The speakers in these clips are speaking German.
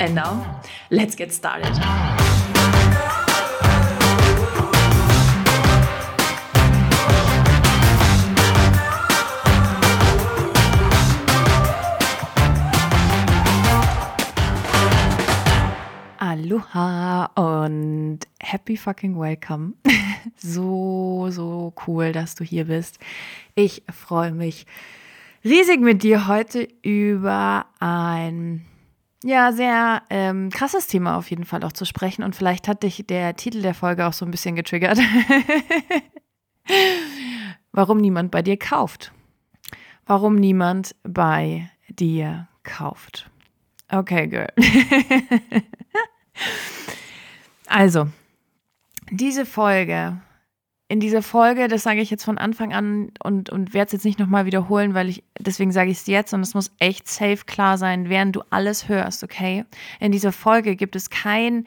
And now, let's get started. Aloha und happy fucking welcome. so, so cool, dass du hier bist. Ich freue mich riesig mit dir heute über ein ja, sehr ähm, krasses Thema auf jeden Fall auch zu sprechen. Und vielleicht hat dich der Titel der Folge auch so ein bisschen getriggert. Warum niemand bei dir kauft. Warum niemand bei dir kauft. Okay, girl. also, diese Folge in dieser Folge, das sage ich jetzt von Anfang an und, und werde es jetzt nicht nochmal wiederholen, weil ich, deswegen sage ich es jetzt und es muss echt safe klar sein, während du alles hörst, okay? In dieser Folge gibt es kein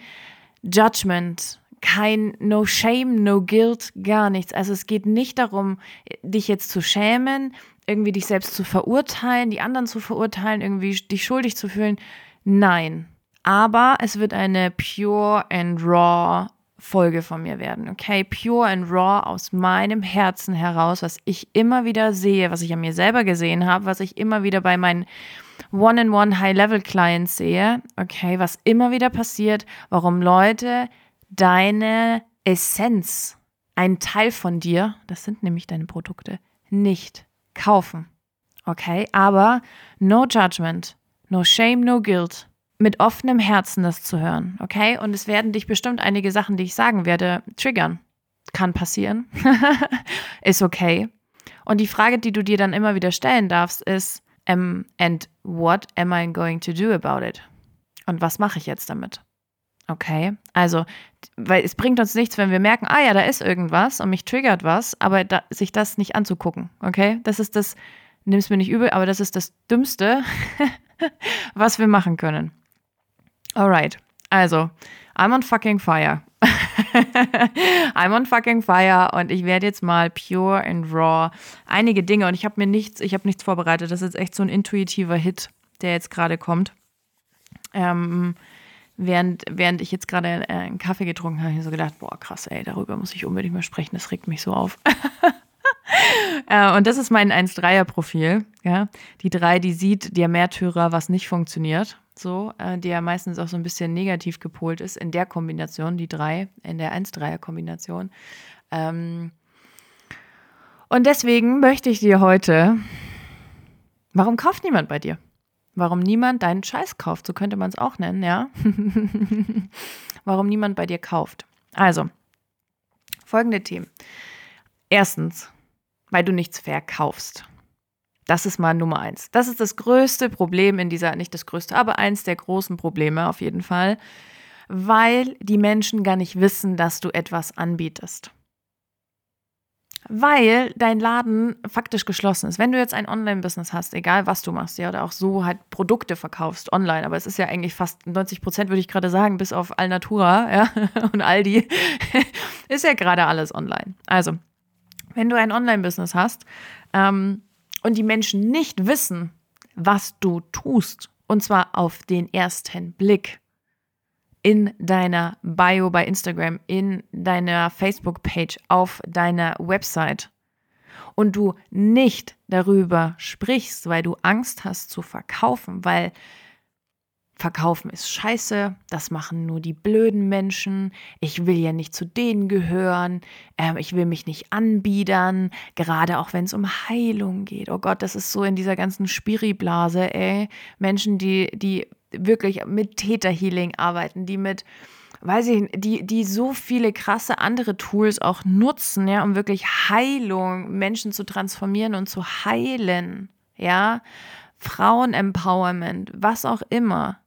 Judgment, kein No Shame, No Guilt, gar nichts. Also es geht nicht darum, dich jetzt zu schämen, irgendwie dich selbst zu verurteilen, die anderen zu verurteilen, irgendwie dich schuldig zu fühlen. Nein. Aber es wird eine pure and raw Folge von mir werden, okay? Pure and raw aus meinem Herzen heraus, was ich immer wieder sehe, was ich an mir selber gesehen habe, was ich immer wieder bei meinen One-in-One High-Level-Clients sehe, okay? Was immer wieder passiert, warum Leute deine Essenz, ein Teil von dir, das sind nämlich deine Produkte, nicht kaufen, okay? Aber no judgment, no shame, no guilt mit offenem Herzen das zu hören, okay? Und es werden dich bestimmt einige Sachen, die ich sagen werde, triggern. Kann passieren. ist okay. Und die Frage, die du dir dann immer wieder stellen darfst, ist, um, and what am I going to do about it? Und was mache ich jetzt damit? Okay, also, weil es bringt uns nichts, wenn wir merken, ah ja, da ist irgendwas und mich triggert was, aber da, sich das nicht anzugucken, okay? Das ist das, nimm es mir nicht übel, aber das ist das Dümmste, was wir machen können. Alright, also, I'm on fucking fire. I'm on fucking fire und ich werde jetzt mal pure and raw einige Dinge und ich habe mir nichts, ich habe nichts vorbereitet. Das ist echt so ein intuitiver Hit, der jetzt gerade kommt. Ähm, während, während ich jetzt gerade äh, einen Kaffee getrunken habe, habe ich so gedacht, boah, krass, ey, darüber muss ich unbedingt mal sprechen, das regt mich so auf. äh, und das ist mein 1-3er-Profil. Ja? Die 3, die sieht der Märtyrer, was nicht funktioniert so, äh, der ja meistens auch so ein bisschen negativ gepolt ist, in der Kombination, die drei, in der 1-3er-Kombination. Ähm, und deswegen möchte ich dir heute, warum kauft niemand bei dir? Warum niemand deinen Scheiß kauft, so könnte man es auch nennen, ja? warum niemand bei dir kauft. Also, folgende Themen. Erstens, weil du nichts verkaufst. Das ist mal Nummer eins. Das ist das größte Problem in dieser, nicht das größte, aber eins der großen Probleme auf jeden Fall, weil die Menschen gar nicht wissen, dass du etwas anbietest. Weil dein Laden faktisch geschlossen ist. Wenn du jetzt ein Online-Business hast, egal was du machst, ja, oder auch so halt Produkte verkaufst online, aber es ist ja eigentlich fast 90 Prozent, würde ich gerade sagen, bis auf Alnatura, ja, und Aldi, ist ja gerade alles online. Also, wenn du ein Online-Business hast, ähm, und die Menschen nicht wissen, was du tust, und zwar auf den ersten Blick. In deiner Bio bei Instagram, in deiner Facebook-Page, auf deiner Website. Und du nicht darüber sprichst, weil du Angst hast zu verkaufen, weil Verkaufen ist scheiße, das machen nur die blöden Menschen, ich will ja nicht zu denen gehören, ähm, ich will mich nicht anbiedern, gerade auch wenn es um Heilung geht. Oh Gott, das ist so in dieser ganzen Spiriblase, ey. Menschen, die, die wirklich mit Täterhealing arbeiten, die mit, weiß ich, die, die so viele krasse andere Tools auch nutzen, ja, um wirklich Heilung, Menschen zu transformieren und zu heilen, ja. Frauen-Empowerment, was auch immer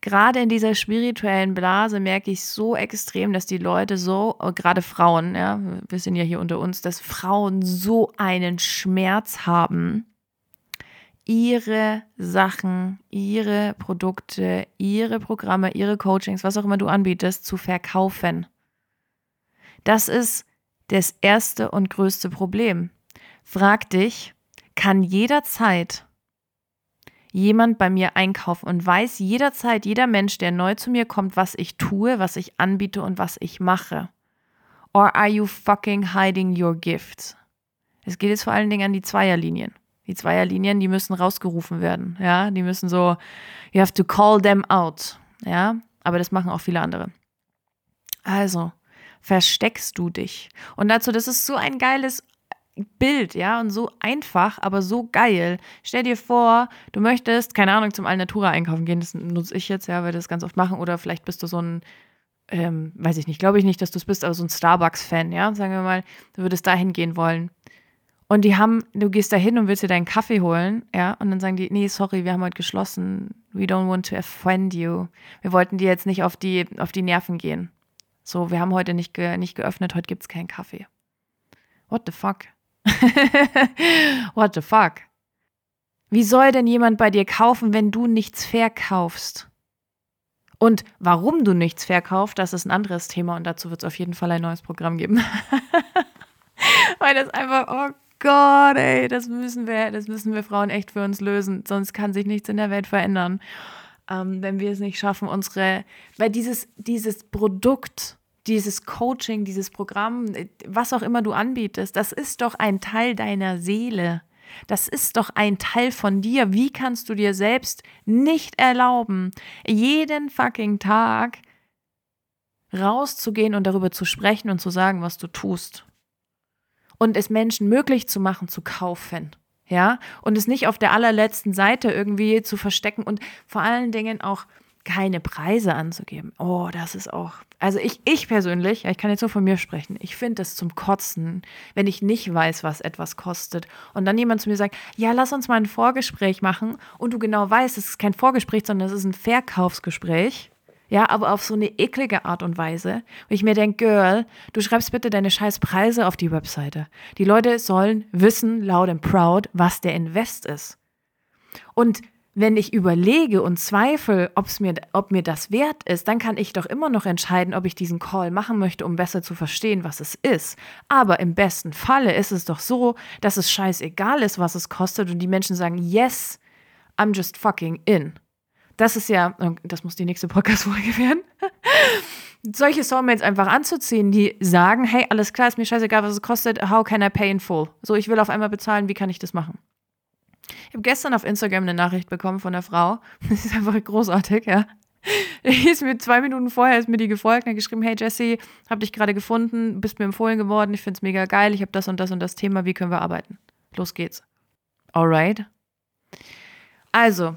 gerade in dieser spirituellen Blase merke ich so extrem, dass die Leute so, äh, gerade Frauen, ja, wir sind ja hier unter uns, dass Frauen so einen Schmerz haben, ihre Sachen, ihre Produkte, ihre Programme, ihre Coachings, was auch immer du anbietest, zu verkaufen. Das ist das erste und größte Problem. Frag dich, kann jederzeit jemand bei mir einkaufen und weiß jederzeit jeder Mensch, der neu zu mir kommt, was ich tue, was ich anbiete und was ich mache? Or are you fucking hiding your gifts? Es geht jetzt vor allen Dingen an die Zweierlinien. Die Zweierlinien, die müssen rausgerufen werden. Ja, die müssen so, you have to call them out. Ja, aber das machen auch viele andere. Also, versteckst du dich. Und dazu, das ist so ein geiles Bild, ja, und so einfach, aber so geil. Stell dir vor, du möchtest, keine Ahnung, zum Alnatura einkaufen gehen, das nutze ich jetzt, ja, weil wir das ganz oft machen, oder vielleicht bist du so ein, ähm, weiß ich nicht, glaube ich nicht, dass du es bist, aber so ein Starbucks-Fan, ja, sagen wir mal, du würdest da hingehen wollen. Und die haben, du gehst da hin und willst dir deinen Kaffee holen, ja, und dann sagen die, nee, sorry, wir haben heute geschlossen. We don't want to offend you. Wir wollten dir jetzt nicht auf die, auf die Nerven gehen. So, wir haben heute nicht, ge, nicht geöffnet, heute gibt es keinen Kaffee. What the fuck? What the fuck? Wie soll denn jemand bei dir kaufen, wenn du nichts verkaufst? Und warum du nichts verkaufst, das ist ein anderes Thema und dazu wird es auf jeden Fall ein neues Programm geben. Weil das einfach, oh Gott, ey, das müssen wir, das müssen wir Frauen echt für uns lösen. Sonst kann sich nichts in der Welt verändern. Ähm, wenn wir es nicht schaffen, unsere, weil dieses, dieses Produkt, dieses Coaching, dieses Programm, was auch immer du anbietest, das ist doch ein Teil deiner Seele. Das ist doch ein Teil von dir. Wie kannst du dir selbst nicht erlauben, jeden fucking Tag rauszugehen und darüber zu sprechen und zu sagen, was du tust? Und es Menschen möglich zu machen, zu kaufen. Ja, und es nicht auf der allerletzten Seite irgendwie zu verstecken und vor allen Dingen auch keine Preise anzugeben. Oh, das ist auch. Also ich, ich persönlich, ich kann jetzt nur von mir sprechen, ich finde das zum Kotzen, wenn ich nicht weiß, was etwas kostet. Und dann jemand zu mir sagt, ja, lass uns mal ein Vorgespräch machen und du genau weißt, es ist kein Vorgespräch, sondern es ist ein Verkaufsgespräch. Ja, aber auf so eine eklige Art und Weise. Und ich mir denke, Girl, du schreibst bitte deine scheiß Preise auf die Webseite. Die Leute sollen wissen, loud and proud, was der Invest ist. Und wenn ich überlege und zweifle, ob's mir, ob mir das wert ist, dann kann ich doch immer noch entscheiden, ob ich diesen Call machen möchte, um besser zu verstehen, was es ist. Aber im besten Falle ist es doch so, dass es scheißegal ist, was es kostet und die Menschen sagen, yes, I'm just fucking in. Das ist ja, das muss die nächste Podcast-Folge werden. Solche Soulmates einfach anzuziehen, die sagen, hey, alles klar, ist mir scheißegal, was es kostet, how can I pay in full? So, ich will auf einmal bezahlen, wie kann ich das machen? Ich habe gestern auf Instagram eine Nachricht bekommen von der Frau. Das ist einfach großartig, ja. Die ist mir zwei Minuten vorher ist mir die gefolgt und hat geschrieben, hey Jesse, hab dich gerade gefunden, bist mir empfohlen geworden, ich find's mega geil, ich habe das und das und das Thema, wie können wir arbeiten? Los geht's. Alright. Also,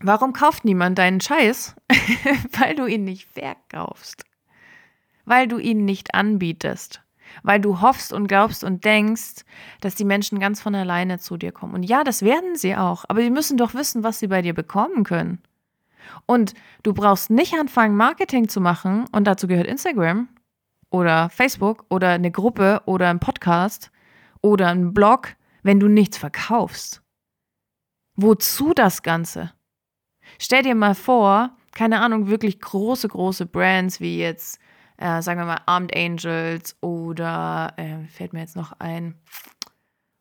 warum kauft niemand deinen Scheiß? Weil du ihn nicht verkaufst. Weil du ihn nicht anbietest weil du hoffst und glaubst und denkst, dass die Menschen ganz von alleine zu dir kommen. Und ja, das werden sie auch, aber sie müssen doch wissen, was sie bei dir bekommen können. Und du brauchst nicht anfangen, Marketing zu machen, und dazu gehört Instagram oder Facebook oder eine Gruppe oder ein Podcast oder ein Blog, wenn du nichts verkaufst. Wozu das Ganze? Stell dir mal vor, keine Ahnung, wirklich große, große Brands wie jetzt äh, sagen wir mal Armed Angels oder äh, fällt mir jetzt noch ein.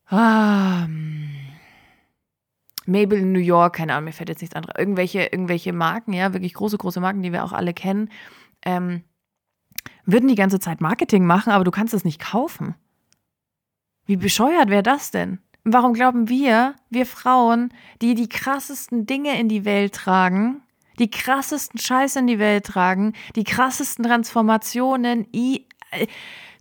Ah, Mabel in New York, keine Ahnung, mir fällt jetzt nichts anderes. Irgendwelche, irgendwelche Marken, ja, wirklich große, große Marken, die wir auch alle kennen, ähm, würden die ganze Zeit Marketing machen, aber du kannst es nicht kaufen. Wie bescheuert wäre das denn? Warum glauben wir, wir Frauen, die die krassesten Dinge in die Welt tragen, die krassesten Scheiße in die Welt tragen, die krassesten Transformationen äh,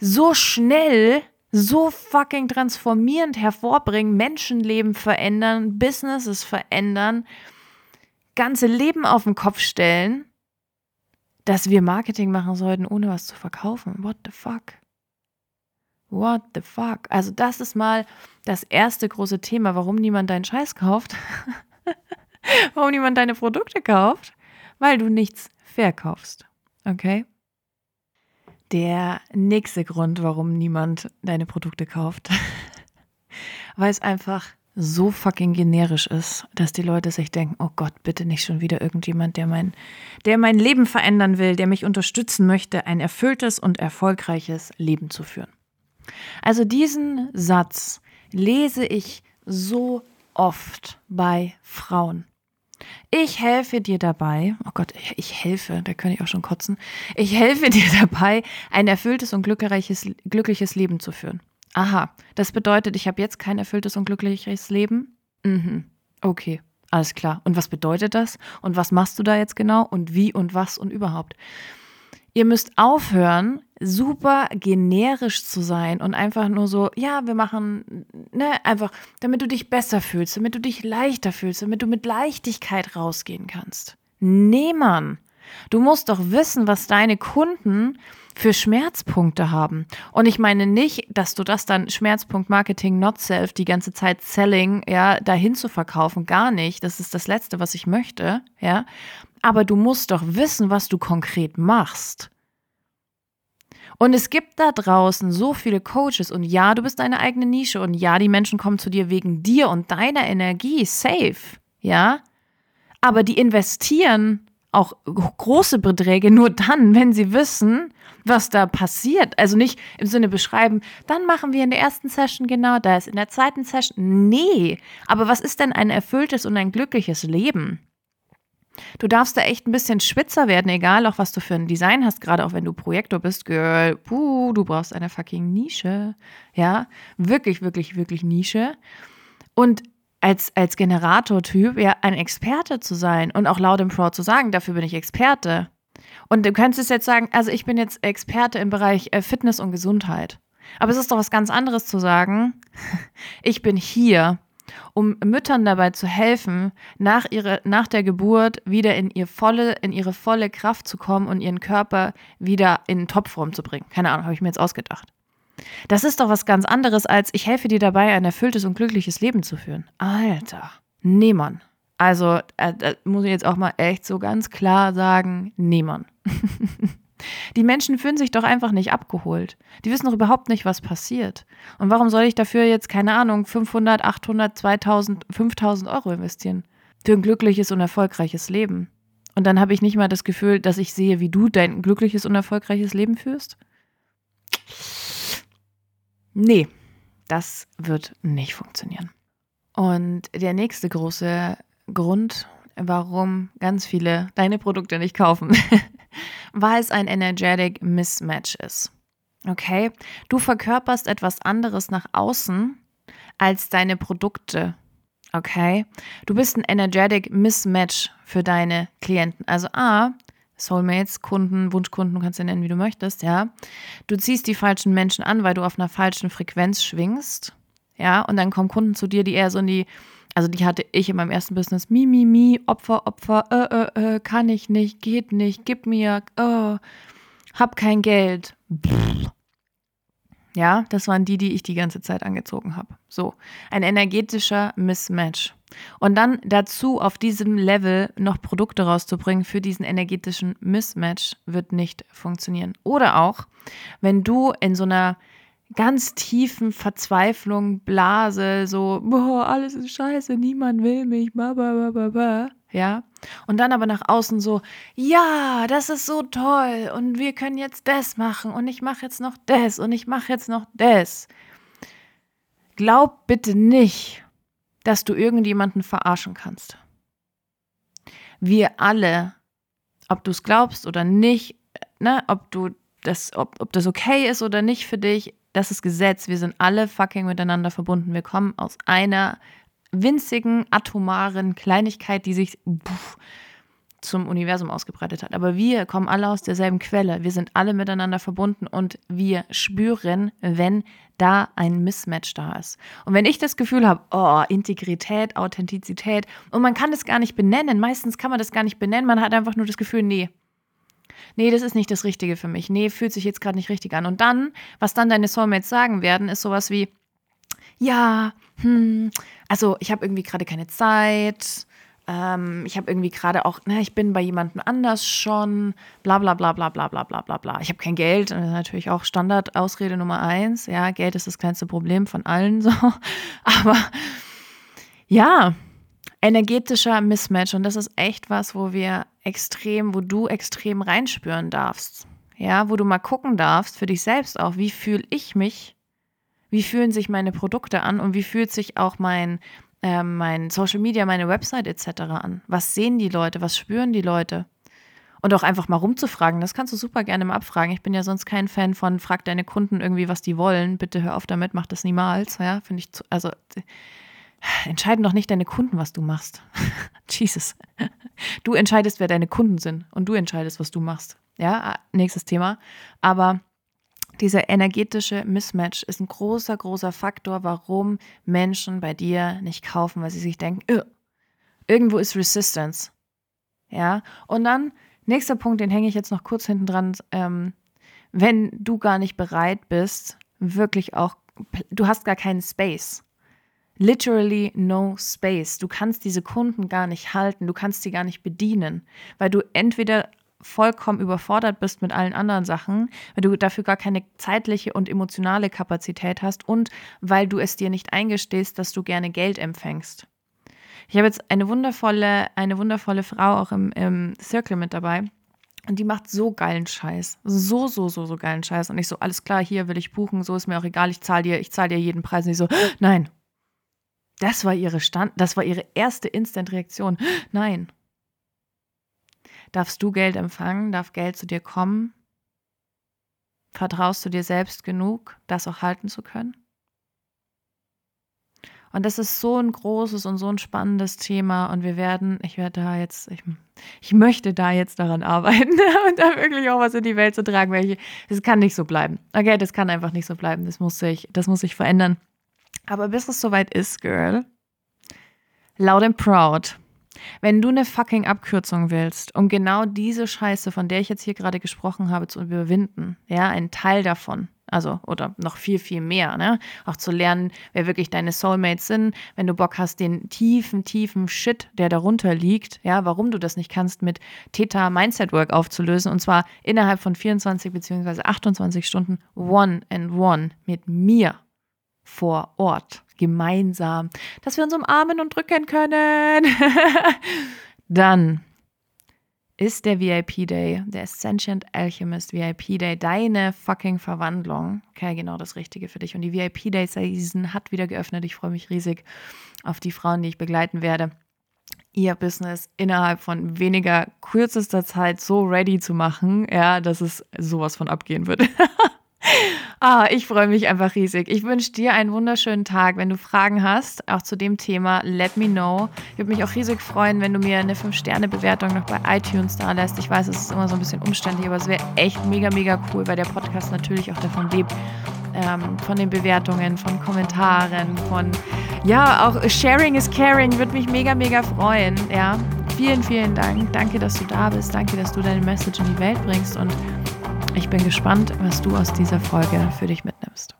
so schnell, so fucking transformierend hervorbringen, Menschenleben verändern, Businesses verändern, ganze Leben auf den Kopf stellen, dass wir Marketing machen sollten, ohne was zu verkaufen. What the fuck? What the fuck? Also das ist mal das erste große Thema, warum niemand deinen Scheiß kauft. warum niemand deine Produkte kauft, weil du nichts verkaufst. Okay? Der nächste Grund, warum niemand deine Produkte kauft, weil es einfach so fucking generisch ist, dass die Leute sich denken, oh Gott, bitte nicht schon wieder irgendjemand, der mein, der mein Leben verändern will, der mich unterstützen möchte, ein erfülltes und erfolgreiches Leben zu führen. Also diesen Satz lese ich so oft bei Frauen. Ich helfe dir dabei, oh Gott, ich helfe, da könnte ich auch schon kotzen. Ich helfe dir dabei, ein erfülltes und glückliches, glückliches Leben zu führen. Aha, das bedeutet, ich habe jetzt kein erfülltes und glückliches Leben? Mhm, okay, alles klar. Und was bedeutet das? Und was machst du da jetzt genau? Und wie und was und überhaupt? Ihr müsst aufhören, super generisch zu sein und einfach nur so, ja, wir machen, ne, einfach, damit du dich besser fühlst, damit du dich leichter fühlst, damit du mit Leichtigkeit rausgehen kannst. Nee, Mann. Du musst doch wissen, was deine Kunden für Schmerzpunkte haben. Und ich meine nicht, dass du das dann Schmerzpunkt Marketing not self die ganze Zeit selling, ja, dahin zu verkaufen, gar nicht. Das ist das letzte, was ich möchte, ja. Aber du musst doch wissen, was du konkret machst. Und es gibt da draußen so viele Coaches und ja, du bist deine eigene Nische und ja, die Menschen kommen zu dir wegen dir und deiner Energie, safe, ja. Aber die investieren auch große Beträge nur dann, wenn sie wissen, was da passiert. Also nicht im Sinne beschreiben, dann machen wir in der ersten Session genau das, in der zweiten Session. Nee, aber was ist denn ein erfülltes und ein glückliches Leben? Du darfst da echt ein bisschen schwitzer werden, egal auch was du für ein Design hast, gerade auch wenn du Projektor bist, Girl. Puh, du brauchst eine fucking Nische. Ja, wirklich, wirklich, wirklich Nische. Und als, als Generator-Typ ja ein Experte zu sein und auch laut im Pro zu sagen, dafür bin ich Experte. Und du könntest jetzt sagen, also ich bin jetzt Experte im Bereich äh, Fitness und Gesundheit. Aber es ist doch was ganz anderes zu sagen, ich bin hier um Müttern dabei zu helfen, nach, ihre, nach der Geburt wieder in, ihr volle, in ihre volle Kraft zu kommen und ihren Körper wieder in Topform zu bringen. Keine Ahnung, habe ich mir jetzt ausgedacht. Das ist doch was ganz anderes, als ich helfe dir dabei, ein erfülltes und glückliches Leben zu führen. Alter, nee, Mann. Also, äh, das muss ich jetzt auch mal echt so ganz klar sagen, nee, Mann. Die Menschen fühlen sich doch einfach nicht abgeholt. Die wissen doch überhaupt nicht, was passiert. Und warum soll ich dafür jetzt, keine Ahnung, 500, 800, 2000, 5000 Euro investieren? Für ein glückliches und erfolgreiches Leben. Und dann habe ich nicht mal das Gefühl, dass ich sehe, wie du dein glückliches und erfolgreiches Leben führst? Nee, das wird nicht funktionieren. Und der nächste große Grund, warum ganz viele deine Produkte nicht kaufen, weil es ein Energetic Mismatch ist. Okay? Du verkörperst etwas anderes nach außen als deine Produkte. Okay? Du bist ein Energetic Mismatch für deine Klienten. Also A, Soulmates, Kunden, Wunschkunden, du kannst sie nennen, wie du möchtest, ja. Du ziehst die falschen Menschen an, weil du auf einer falschen Frequenz schwingst. Ja, und dann kommen Kunden zu dir, die eher so in die also die hatte ich in meinem ersten Business. Mi, mi, mi, Opfer, Opfer, äh, äh, äh, kann ich nicht, geht nicht, gib mir, oh, hab kein Geld. Ja, das waren die, die ich die ganze Zeit angezogen habe. So, ein energetischer Mismatch. Und dann dazu auf diesem Level noch Produkte rauszubringen für diesen energetischen Mismatch wird nicht funktionieren. Oder auch, wenn du in so einer ganz tiefen Verzweiflung, Blase, so, boah, alles ist scheiße, niemand will mich, ba, ja. Und dann aber nach außen so, ja, das ist so toll und wir können jetzt das machen und ich mache jetzt noch das und ich mache jetzt noch das. Glaub bitte nicht, dass du irgendjemanden verarschen kannst. Wir alle, ob du es glaubst oder nicht, ne, ob du das, ob, ob das okay ist oder nicht für dich, das ist Gesetz. Wir sind alle fucking miteinander verbunden. Wir kommen aus einer winzigen, atomaren Kleinigkeit, die sich pff, zum Universum ausgebreitet hat. Aber wir kommen alle aus derselben Quelle. Wir sind alle miteinander verbunden und wir spüren, wenn da ein Mismatch da ist. Und wenn ich das Gefühl habe, oh, Integrität, Authentizität, und man kann das gar nicht benennen, meistens kann man das gar nicht benennen, man hat einfach nur das Gefühl, nee, nee, das ist nicht das Richtige für mich. Nee, fühlt sich jetzt gerade nicht richtig an. Und dann, was dann deine Soulmates sagen werden, ist sowas wie, ja, hm, also ich habe irgendwie gerade keine Zeit, ähm, ich habe irgendwie gerade auch, ne, ich bin bei jemandem anders schon, bla bla bla bla bla bla bla bla bla. Ich habe kein Geld, das ist natürlich auch Standardausrede Nummer eins. Ja, Geld ist das kleinste Problem von allen so. Aber ja, energetischer Mismatch und das ist echt was, wo wir extrem, wo du extrem reinspüren darfst. Ja, wo du mal gucken darfst für dich selbst auch, wie fühle ich mich, wie fühlen sich meine Produkte an und wie fühlt sich auch mein ähm, mein Social Media, meine Website etc. an? Was sehen die Leute? Was spüren die Leute? Und auch einfach mal rumzufragen, das kannst du super gerne mal abfragen. Ich bin ja sonst kein Fan von, frag deine Kunden irgendwie, was die wollen. Bitte hör auf damit, mach das niemals. Ja, finde ich, zu, also entscheiden doch nicht deine Kunden, was du machst. Jesus. Du entscheidest, wer deine Kunden sind und du entscheidest, was du machst. Ja, nächstes Thema. Aber dieser energetische Mismatch ist ein großer, großer Faktor, warum Menschen bei dir nicht kaufen, weil sie sich denken, irgendwo ist Resistance. Ja, und dann, nächster Punkt, den hänge ich jetzt noch kurz hinten dran, ähm, wenn du gar nicht bereit bist, wirklich auch, du hast gar keinen Space. Literally no space. Du kannst diese Kunden gar nicht halten, du kannst sie gar nicht bedienen, weil du entweder vollkommen überfordert bist mit allen anderen Sachen, weil du dafür gar keine zeitliche und emotionale Kapazität hast und weil du es dir nicht eingestehst, dass du gerne Geld empfängst. Ich habe jetzt eine wundervolle, eine wundervolle Frau auch im, im Circle mit dabei. Und die macht so geilen Scheiß. So, so, so, so geilen Scheiß. Und ich so, alles klar, hier will ich buchen, so ist mir auch egal, ich zahle dir, ich zahle dir jeden Preis. Und ich so, nein. Das war ihre Stand, das war ihre erste Instant-Reaktion. Nein. Darfst du Geld empfangen? Darf Geld zu dir kommen? Vertraust du dir selbst genug, das auch halten zu können? Und das ist so ein großes und so ein spannendes Thema. Und wir werden, ich werde da jetzt, ich, ich möchte da jetzt daran arbeiten und da wirklich auch was in die Welt zu tragen, weil es kann nicht so bleiben. Okay, das kann einfach nicht so bleiben. Das muss sich, das muss sich verändern. Aber bis es soweit ist, Girl, loud and proud, wenn du eine fucking Abkürzung willst, um genau diese Scheiße, von der ich jetzt hier gerade gesprochen habe, zu überwinden, ja, ein Teil davon, also oder noch viel, viel mehr, ne? Auch zu lernen, wer wirklich deine Soulmates sind, wenn du Bock hast, den tiefen, tiefen Shit, der darunter liegt, ja, warum du das nicht kannst, mit Theta Mindset Work aufzulösen und zwar innerhalb von 24 beziehungsweise 28 Stunden one and one mit mir vor Ort gemeinsam, dass wir uns umarmen und drücken können. Dann ist der VIP Day, der Ascendant Alchemist VIP Day, deine fucking Verwandlung. Okay, genau das Richtige für dich. Und die VIP Day Season hat wieder geöffnet. Ich freue mich riesig auf die Frauen, die ich begleiten werde ihr Business innerhalb von weniger kürzester Zeit so ready zu machen, ja, dass es sowas von abgehen wird. Ah, ich freue mich einfach riesig. Ich wünsche dir einen wunderschönen Tag. Wenn du Fragen hast, auch zu dem Thema, let me know. Ich würde mich auch riesig freuen, wenn du mir eine 5-Sterne-Bewertung noch bei iTunes da lässt. Ich weiß, es ist immer so ein bisschen umständlich, aber es wäre echt mega, mega cool, weil der Podcast natürlich auch davon lebt. Ähm, von den Bewertungen, von Kommentaren, von ja, auch Sharing is Caring, würde mich mega, mega freuen. Ja, vielen, vielen Dank. Danke, dass du da bist. Danke, dass du deine Message in die Welt bringst und ich bin gespannt, was du aus dieser Folge für dich mitnimmst.